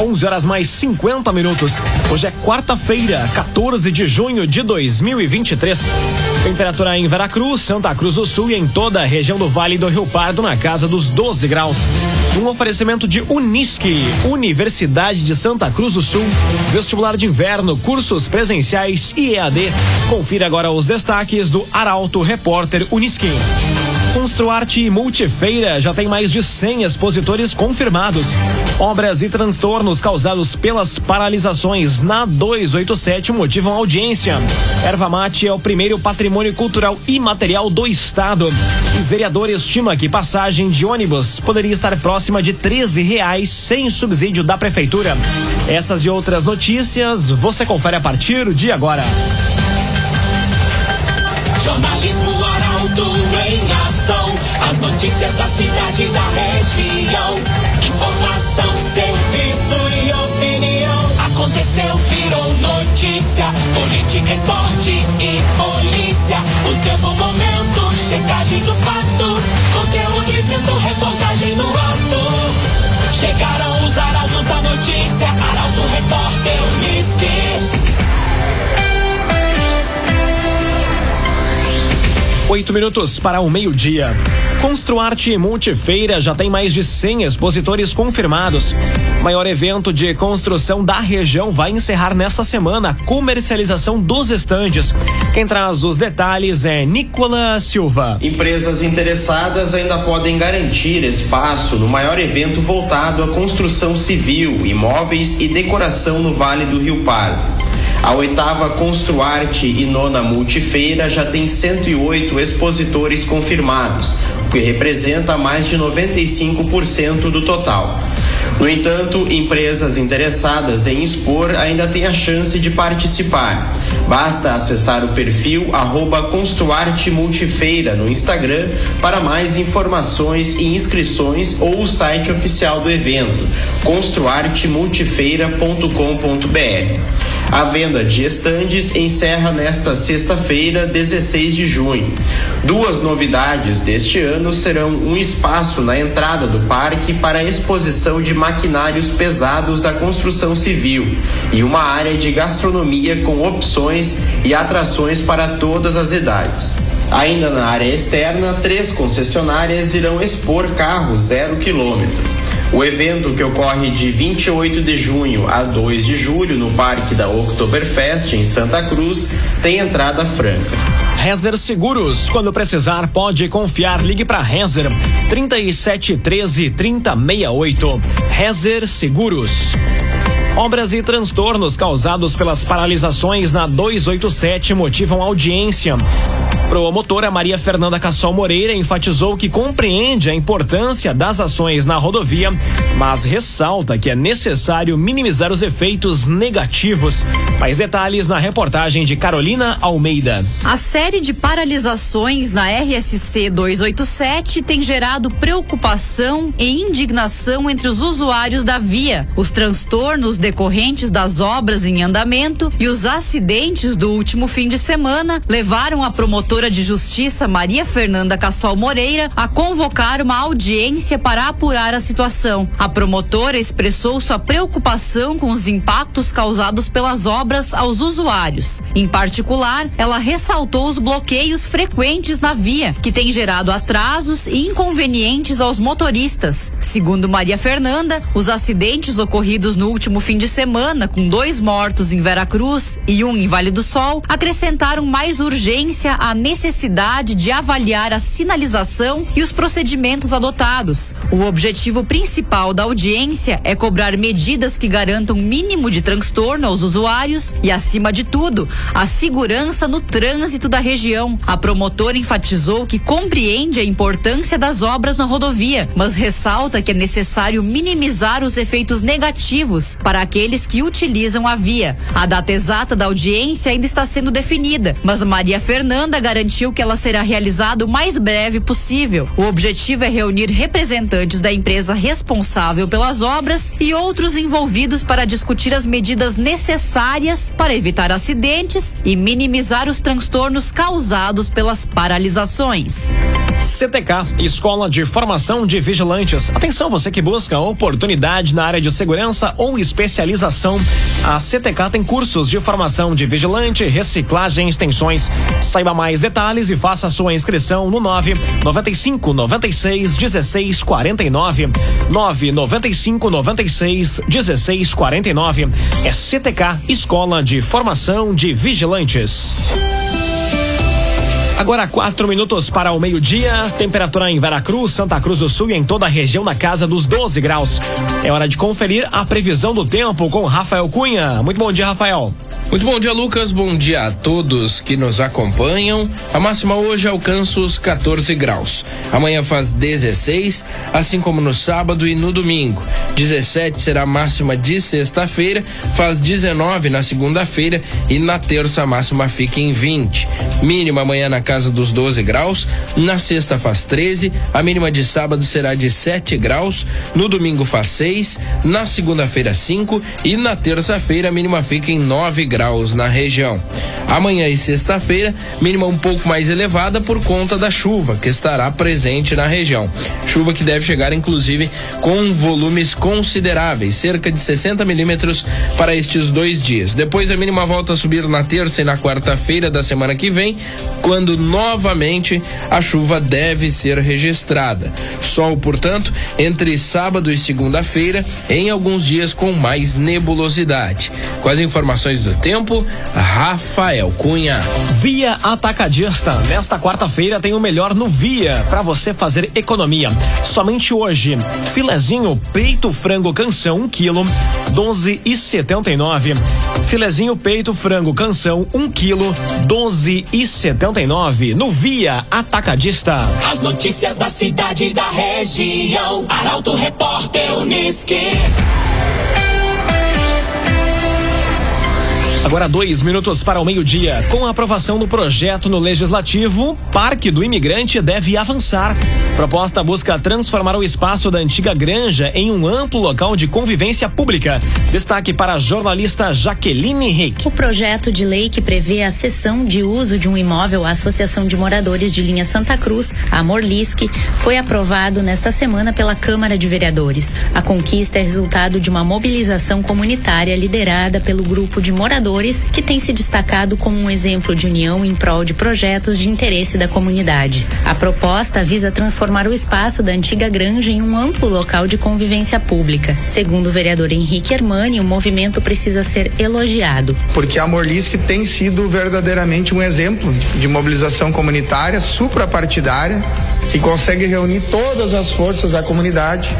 11 horas mais 50 minutos. Hoje é quarta-feira, 14 de junho de 2023. Temperatura em Veracruz, Santa Cruz do Sul e em toda a região do Vale do Rio Pardo na casa dos 12 graus. Um oferecimento de Unisque, Universidade de Santa Cruz do Sul. Vestibular de inverno, cursos presenciais e EAD. Confira agora os destaques do Arauto Repórter Unisque. Construarte Multifeira já tem mais de 100 expositores confirmados. Obras e transtornos causados pelas paralisações na 287 motivam audiência. Erva Mate é o primeiro patrimônio cultural imaterial do estado. E vereador estima que passagem de ônibus poderia estar próxima de 13 reais sem subsídio da prefeitura. Essas e outras notícias você confere a partir de agora. Jornalismo. As notícias da cidade da região. Informação, serviço e opinião. Aconteceu, virou notícia. Política, esporte e polícia. O tempo, momento, checagem do fato. Conteúdo dizendo, reportagem no ato. Chegaram os arautos da notícia. Arauto, Oito minutos para o meio-dia. Construarte Multifeira já tem mais de 100 expositores confirmados. Maior evento de construção da região vai encerrar nesta semana a comercialização dos estandes. Quem traz os detalhes é Nicola Silva. Empresas interessadas ainda podem garantir espaço no maior evento voltado à construção civil, imóveis e decoração no Vale do Rio Pardo. A oitava Construarte e nona Multifeira já tem 108 expositores confirmados, que representa mais de 95% do total. No entanto, empresas interessadas em expor ainda têm a chance de participar. Basta acessar o perfil arroba Construarte Multifeira no Instagram para mais informações e inscrições ou o site oficial do evento, construartemultifeira.com.br. A venda de estandes encerra nesta sexta-feira, 16 de junho. Duas novidades deste ano serão um espaço na entrada do parque para exposição de maquinários pesados da construção civil e uma área de gastronomia com opções e atrações para todas as idades. Ainda na área externa, três concessionárias irão expor carros zero quilômetro. O evento, que ocorre de 28 de junho a 2 de julho no Parque da Oktoberfest, em Santa Cruz, tem entrada franca. Rezer Seguros, quando precisar, pode confiar. Ligue para Rezer 3713 3068. Rezer Seguros. Obras e transtornos causados pelas paralisações na 287 motivam audiência. Promotora Maria Fernanda Cassol Moreira enfatizou que compreende a importância das ações na rodovia, mas ressalta que é necessário minimizar os efeitos negativos. Mais detalhes na reportagem de Carolina Almeida. A série de paralisações na RSC 287 tem gerado preocupação e indignação entre os usuários da via. Os transtornos decorrentes das obras em andamento e os acidentes do último fim de semana levaram a promotora de Justiça Maria Fernanda Cassol Moreira a convocar uma audiência para apurar a situação. A promotora expressou sua preocupação com os impactos causados pelas obras aos usuários. Em particular, ela ressaltou os bloqueios frequentes na via, que tem gerado atrasos e inconvenientes aos motoristas. Segundo Maria Fernanda, os acidentes ocorridos no último fim de semana, com dois mortos em Veracruz e um em Vale do Sol, acrescentaram mais urgência à necessidade de avaliar a sinalização e os procedimentos adotados. O objetivo principal da audiência é cobrar medidas que garantam mínimo de transtorno aos usuários e, acima de tudo, a segurança no trânsito da região. A promotora enfatizou que compreende a importância das obras na rodovia, mas ressalta que é necessário minimizar os efeitos negativos para aqueles que utilizam a via. A data exata da audiência ainda está sendo definida, mas Maria Fernanda garante garantiu que ela será realizada o mais breve possível. O objetivo é reunir representantes da empresa responsável pelas obras e outros envolvidos para discutir as medidas necessárias para evitar acidentes e minimizar os transtornos causados pelas paralisações. CTK, Escola de Formação de Vigilantes. Atenção, você que busca oportunidade na área de segurança ou especialização. A CTK tem cursos de formação de vigilante, reciclagem, extensões. Saiba mais detalhes e faça sua inscrição no 9 95 96 16 49. 9 95 96 16 49. É CTK, Escola de Formação de Vigilantes. Agora quatro minutos para o meio-dia. Temperatura em Veracruz, Santa Cruz do Sul e em toda a região na casa dos 12 graus. É hora de conferir a previsão do tempo com Rafael Cunha. Muito bom dia, Rafael. Muito bom dia, Lucas. Bom dia a todos que nos acompanham. A máxima hoje alcança os 14 graus. Amanhã faz 16, assim como no sábado e no domingo. 17 será a máxima de sexta-feira, faz 19 na segunda-feira e na terça a máxima fica em 20. Mínima amanhã na casa dos 12 graus, na sexta faz 13, a mínima de sábado será de 7 graus, no domingo faz 6, na segunda-feira 5 e na terça-feira a mínima fica em 9 graus graus na região. Amanhã e sexta-feira, mínima um pouco mais elevada por conta da chuva que estará presente na região. Chuva que deve chegar, inclusive, com volumes consideráveis, cerca de 60 milímetros para estes dois dias. Depois a mínima volta a subir na terça e na quarta-feira da semana que vem, quando novamente a chuva deve ser registrada. Sol, portanto, entre sábado e segunda-feira, em alguns dias com mais nebulosidade. Com as informações do tempo tempo, Rafael Cunha. Via Atacadista. Nesta quarta-feira tem o melhor no Via para você fazer economia. Somente hoje, filezinho peito frango canção 1 kg, 12 e 79. Filezinho peito frango canção 1 kg, 12 e 79. No Via Atacadista. As notícias da cidade e da região. Arauto Repórter Uniski. Agora dois minutos para o meio-dia. Com a aprovação do projeto no Legislativo, Parque do Imigrante deve avançar. Proposta busca transformar o espaço da antiga granja em um amplo local de convivência pública. Destaque para a jornalista Jaqueline Henrique. O projeto de lei que prevê a cessão de uso de um imóvel à Associação de Moradores de Linha Santa Cruz, a Morlisque, foi aprovado nesta semana pela Câmara de Vereadores. A conquista é resultado de uma mobilização comunitária liderada pelo grupo de moradores que tem se destacado como um exemplo de união em prol de projetos de interesse da comunidade. A proposta visa transformar o espaço da antiga granja em um amplo local de convivência pública. Segundo o vereador Henrique Hermani, o movimento precisa ser elogiado. Porque a Morlisque tem sido verdadeiramente um exemplo de mobilização comunitária, suprapartidária, que consegue reunir todas as forças da comunidade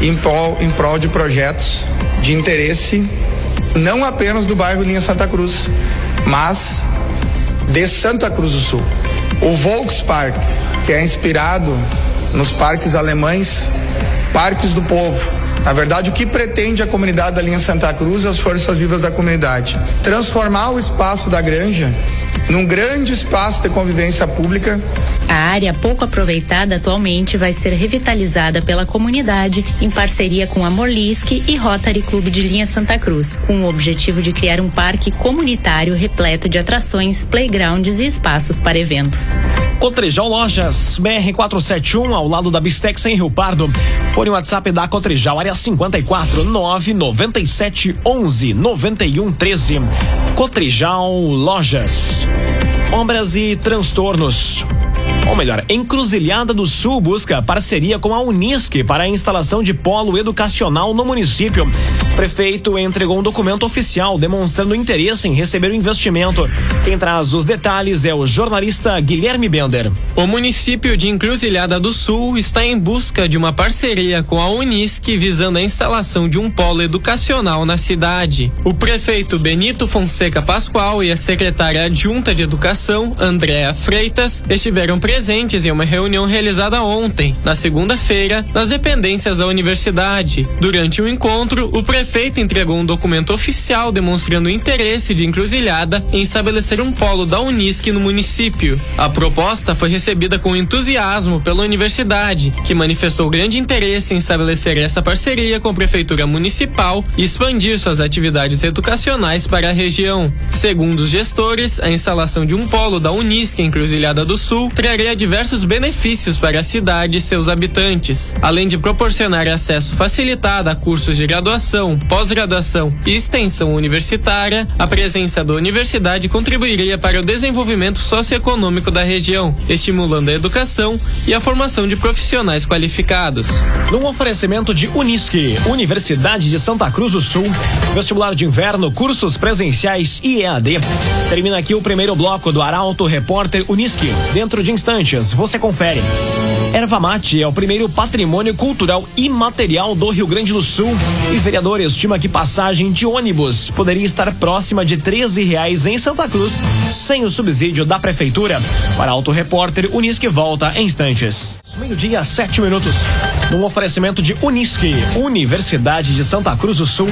em prol, em prol de projetos de interesse não apenas do bairro Linha Santa Cruz, mas de Santa Cruz do Sul. O Volkspark, que é inspirado nos parques alemães, Parques do Povo. Na verdade, o que pretende a comunidade da linha Santa Cruz e as forças vivas da comunidade? Transformar o espaço da granja num grande espaço de convivência pública. A área pouco aproveitada atualmente vai ser revitalizada pela comunidade em parceria com a Morlisque e Rotary Clube de Linha Santa Cruz, com o objetivo de criar um parque comunitário repleto de atrações, playgrounds e espaços para eventos. Cotrijal Lojas, BR-471, ao lado da Bistex em Rio Pardo. Fone WhatsApp da Cotrijal, área 54 997 11 91 13. Cotrijal Lojas. Obras e transtornos. Ou melhor, Encruzilhada do Sul busca parceria com a Unisque para a instalação de polo educacional no município. Prefeito entregou um documento oficial demonstrando interesse em receber o investimento. Quem traz os detalhes é o jornalista Guilherme Bender. O município de Encruzilhada do Sul está em busca de uma parceria com a Unisque visando a instalação de um polo educacional na cidade. O prefeito Benito Fonseca Pascoal e a secretária adjunta de Educação, Andréa Freitas, estiveram presentes em uma reunião realizada ontem, na segunda-feira, nas dependências da universidade. Durante o encontro, o prefeito entregou um documento oficial demonstrando o interesse de Encruzilhada em estabelecer um polo da Unisc no município. A proposta foi recebida com entusiasmo pela universidade, que manifestou grande interesse em estabelecer essa parceria com a prefeitura municipal e expandir suas atividades educacionais para a região. Segundo os gestores, a instalação de um polo da Unisc em Cruzilhada do Sul traria diversos benefícios para a cidade e seus habitantes, além de proporcionar acesso facilitado a cursos de graduação, pós-graduação e extensão universitária, a presença da universidade contribuiria para o desenvolvimento socioeconômico da região, estimulando a educação e a formação de profissionais qualificados. Num oferecimento de Unisque, Universidade de Santa Cruz do Sul, vestibular de inverno, cursos presenciais e EAD. Termina aqui o primeiro bloco do Arauto Repórter Unisque. Dentro de instantes, você confere. Erva mate é o primeiro patrimônio cultural imaterial do Rio Grande do Sul e vereador estima que passagem de ônibus poderia estar próxima de 13 reais em Santa Cruz sem o subsídio da prefeitura. Para Auto Repórter, Unisque volta em instantes. Meio-dia, sete minutos. Num oferecimento de Unisque, Universidade de Santa Cruz do Sul,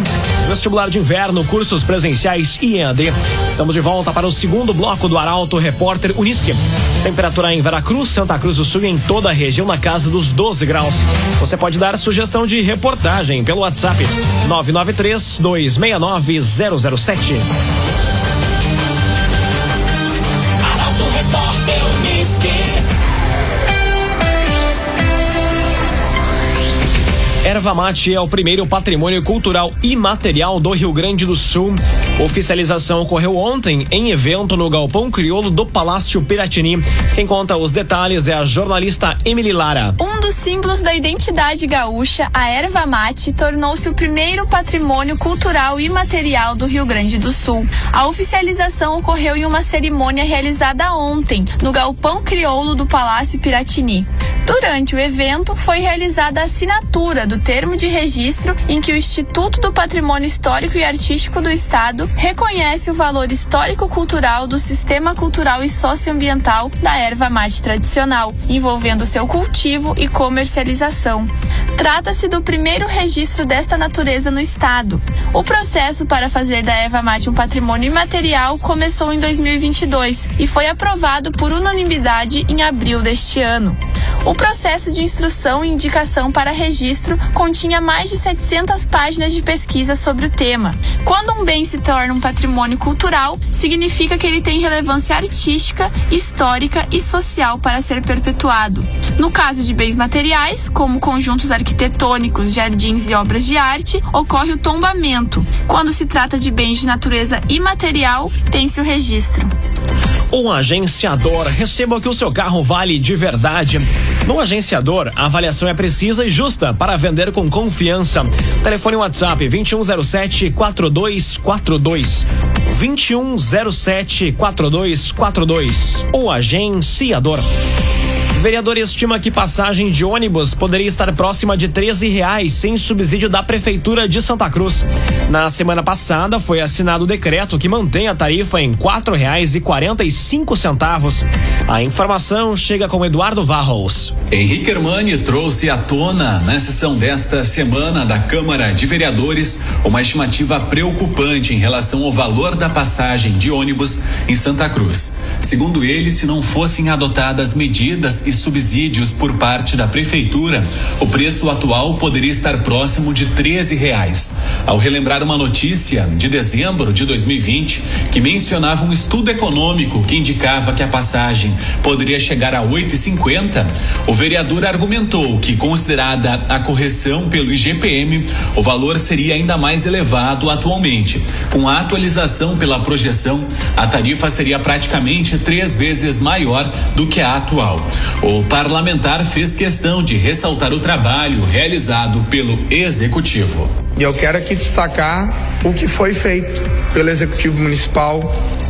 vestibular de inverno, cursos presenciais e EAD. Estamos de volta para o segundo bloco do Arauto Repórter Unisque. Temperatura em Veracruz, Santa Cruz do Sul e em toda a região na casa dos 12 graus. Você pode dar sugestão de reportagem pelo WhatsApp 993 269 007. Arauto Repórter Erva mate é o primeiro patrimônio cultural imaterial do Rio Grande do Sul. Oficialização ocorreu ontem em evento no Galpão Crioulo do Palácio Piratini. Quem conta os detalhes é a jornalista Emily Lara. Um dos símbolos da identidade gaúcha, a erva mate tornou-se o primeiro patrimônio cultural imaterial do Rio Grande do Sul. A oficialização ocorreu em uma cerimônia realizada ontem, no Galpão Crioulo do Palácio Piratini. Durante o evento, foi realizada a assinatura do termo de registro em que o Instituto do Patrimônio Histórico e Artístico do Estado reconhece o valor histórico-cultural do sistema cultural e socioambiental da erva mate tradicional, envolvendo seu cultivo e comercialização. Trata-se do primeiro registro desta natureza no estado. O processo para fazer da erva mate um patrimônio imaterial começou em 2022 e foi aprovado por unanimidade em abril deste ano. O processo de instrução e indicação para registro continha mais de 700 páginas de pesquisa sobre o tema. Quando um bem se torna um patrimônio cultural, significa que ele tem relevância artística, histórica e social para ser perpetuado. No caso de bens materiais, como conjuntos arquitetônicos, jardins e obras de arte, ocorre o tombamento. Quando se trata de bens de natureza imaterial, tem-se o registro. O agenciador, receba o que o seu carro vale de verdade. No agenciador, a avaliação é precisa e justa para vender com confiança. Telefone WhatsApp 2107 4242. 2107 4242. O agenciador. Vereador estima que passagem de ônibus poderia estar próxima de 13 reais sem subsídio da Prefeitura de Santa Cruz. Na semana passada foi assinado o decreto que mantém a tarifa em cinco centavos. A informação chega com Eduardo Varros. Henrique Hermani trouxe à tona na sessão desta semana da Câmara de Vereadores uma estimativa preocupante em relação ao valor da passagem de ônibus em Santa Cruz. Segundo ele, se não fossem adotadas medidas e subsídios por parte da prefeitura, o preço atual poderia estar próximo de 13 reais. Ao relembrar uma notícia de dezembro de 2020 que mencionava um estudo econômico que indicava que a passagem poderia chegar a 8,50, o vereador argumentou que, considerada a correção pelo IGPM, o valor seria ainda mais elevado atualmente. Com a atualização pela projeção, a tarifa seria praticamente três vezes maior do que a atual. O parlamentar fez questão de ressaltar o trabalho realizado pelo executivo. E eu quero aqui destacar o que foi feito pelo Executivo Municipal,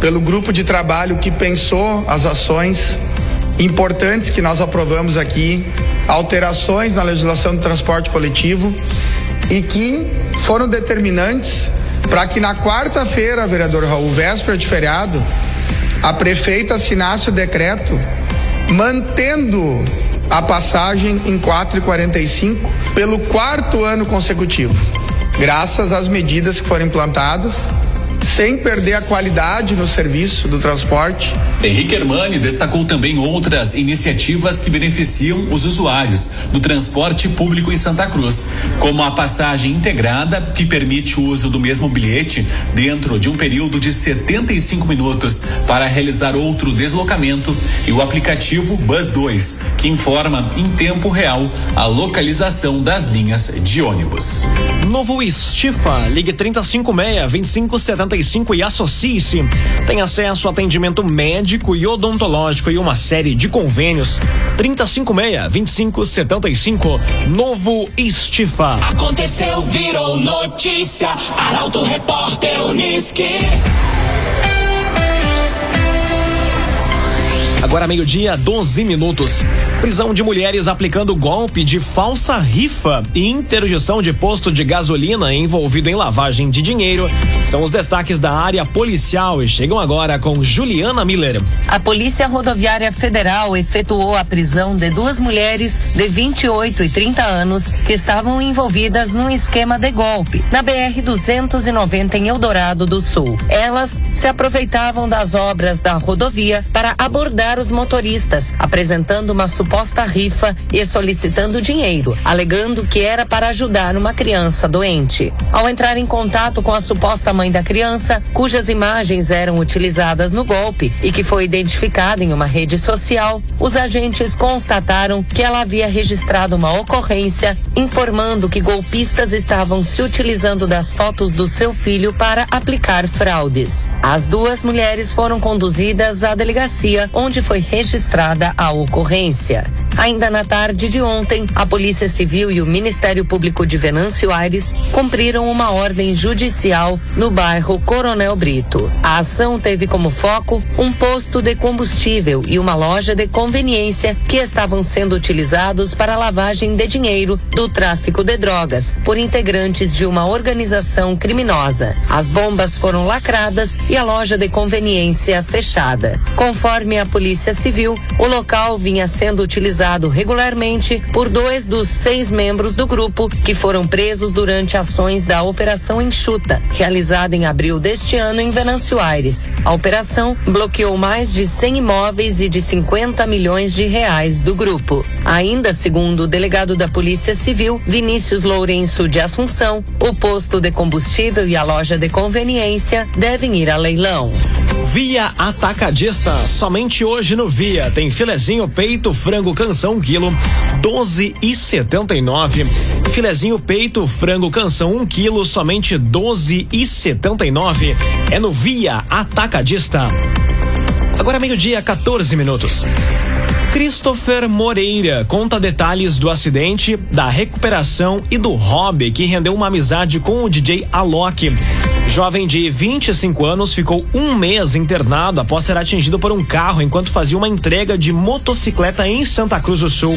pelo grupo de trabalho que pensou as ações importantes que nós aprovamos aqui, alterações na legislação do transporte coletivo e que foram determinantes para que na quarta-feira, vereador Raul, véspera de feriado, a prefeita assinasse o decreto mantendo a passagem em 4,45 pelo quarto ano consecutivo. graças às medidas que foram implantadas sem perder a qualidade no serviço do transporte. Henrique Hermani destacou também outras iniciativas que beneficiam os usuários do transporte público em Santa Cruz, como a passagem integrada, que permite o uso do mesmo bilhete dentro de um período de 75 minutos para realizar outro deslocamento, e o aplicativo Bus 2, que informa em tempo real a localização das linhas de ônibus. Novo Estifa, ligue 3056 2570 55 e associe-se. Tem acesso a atendimento médico e odontológico e uma série de convênios. 356-2575. Novo Estifa. Aconteceu, virou notícia. Arauto Repórter Uniski. Agora meio-dia, 12 minutos. Prisão de mulheres aplicando golpe de falsa rifa e interdição de posto de gasolina envolvido em lavagem de dinheiro são os destaques da área policial e chegam agora com Juliana Miller. A Polícia Rodoviária Federal efetuou a prisão de duas mulheres de 28 e 30 anos que estavam envolvidas num esquema de golpe na BR 290 em Eldorado do Sul. Elas se aproveitavam das obras da rodovia para abordar os motoristas, apresentando uma suposta rifa e solicitando dinheiro, alegando que era para ajudar uma criança doente. Ao entrar em contato com a suposta mãe da criança, cujas imagens eram utilizadas no golpe e que foi identificada em uma rede social, os agentes constataram que ela havia registrado uma ocorrência informando que golpistas estavam se utilizando das fotos do seu filho para aplicar fraudes. As duas mulheres foram conduzidas à delegacia, onde foi registrada a ocorrência. Ainda na tarde de ontem, a Polícia Civil e o Ministério Público de Venâncio Aires cumpriram uma ordem judicial no bairro Coronel Brito. A ação teve como foco um posto de combustível e uma loja de conveniência que estavam sendo utilizados para lavagem de dinheiro do tráfico de drogas por integrantes de uma organização criminosa. As bombas foram lacradas e a loja de conveniência fechada. Conforme a Polícia Civil, o local vinha sendo utilizado regularmente por dois dos seis membros do grupo que foram presos durante ações da Operação Enxuta, realizada em abril deste ano em Venâncio Aires. A operação bloqueou mais de 100 imóveis e de 50 milhões de reais do grupo. Ainda segundo o delegado da Polícia Civil, Vinícius Lourenço de Assunção, o posto de combustível e a loja de conveniência devem ir a leilão. Via Atacadista, somente hoje no Via tem filezinho peito frango canção 1 quilo, 12 e 79. Filezinho peito frango canção 1 quilo, somente 12 e 79. É no Via Atacadista. Agora meio-dia, 14 minutos. Christopher Moreira conta detalhes do acidente, da recuperação e do hobby que rendeu uma amizade com o DJ Alok. Jovem de 25 anos ficou um mês internado após ser atingido por um carro enquanto fazia uma entrega de motocicleta em Santa Cruz do Sul.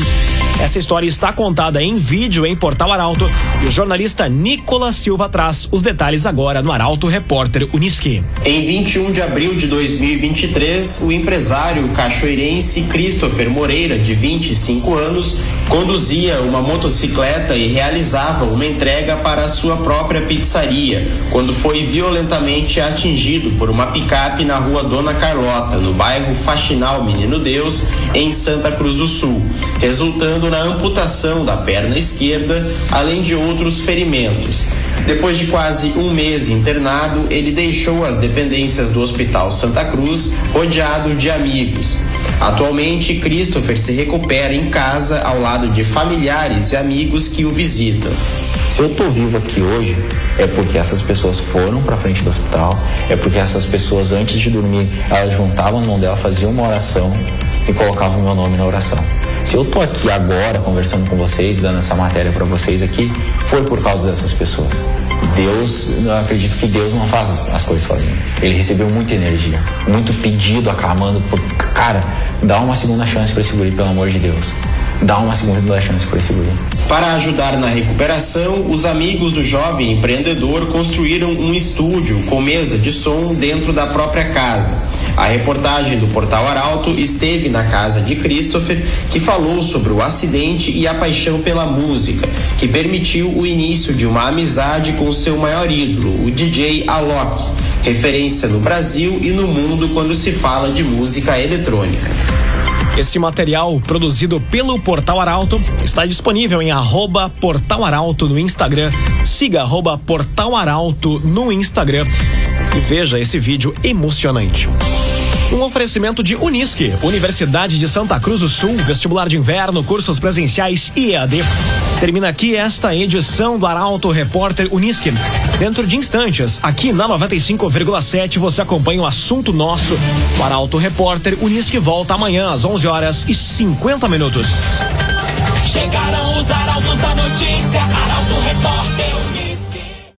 Essa história está contada em vídeo em Portal Arauto e o jornalista Nicolas Silva traz os detalhes agora no Arauto Repórter Uniski. Em 21 de abril de 2023, o empresário cachoeirense Christopher Moreira, de 25 anos, conduzia uma motocicleta e realizava uma entrega para a sua própria pizzaria, quando foi violentamente atingido por uma picape na rua Dona Carlota, no bairro Faxinal Menino Deus, em Santa Cruz do Sul, resultando na amputação da perna esquerda, além de outros ferimentos. Depois de quase um mês internado, ele deixou as dependências do Hospital Santa Cruz, rodeado de amigos. Atualmente, Christopher se recupera em casa ao lado de familiares e amigos que o visitam. Se eu tô vivo aqui hoje, é porque essas pessoas foram para frente do hospital, é porque essas pessoas antes de dormir, elas juntavam a mão dela, faziam uma oração e colocavam meu nome na oração. Se eu tô aqui agora conversando com vocês, dando essa matéria para vocês aqui, foi por causa dessas pessoas. Deus, eu acredito que Deus não faz as, as coisas sozinho. Ele recebeu muita energia, muito pedido aclamando por, cara, dá uma segunda chance para esse guri, pelo amor de Deus. Dá uma segunda chance para esse guri. Para ajudar na recuperação, os amigos do jovem empreendedor construíram um estúdio com mesa de som dentro da própria casa. A reportagem do Portal Arauto esteve na casa de Christopher, que falou sobre o acidente e a paixão pela música, que permitiu o início de uma amizade com seu maior ídolo, o DJ Alok, referência no Brasil e no mundo quando se fala de música eletrônica. Esse material produzido pelo Portal Arauto está disponível em arroba Portal Arauto no Instagram. Siga arroba Portal Arauto no Instagram e veja esse vídeo emocionante. Um oferecimento de Unisque, Universidade de Santa Cruz do Sul, vestibular de inverno, cursos presenciais e EAD. Termina aqui esta edição do Arauto Repórter Unisque. Dentro de instantes, aqui na 95,7 você acompanha o assunto nosso. O Arauto Repórter Unisque volta amanhã às 11 horas e 50 minutos. Chegaram os arautos da notícia, Arauto Repórter.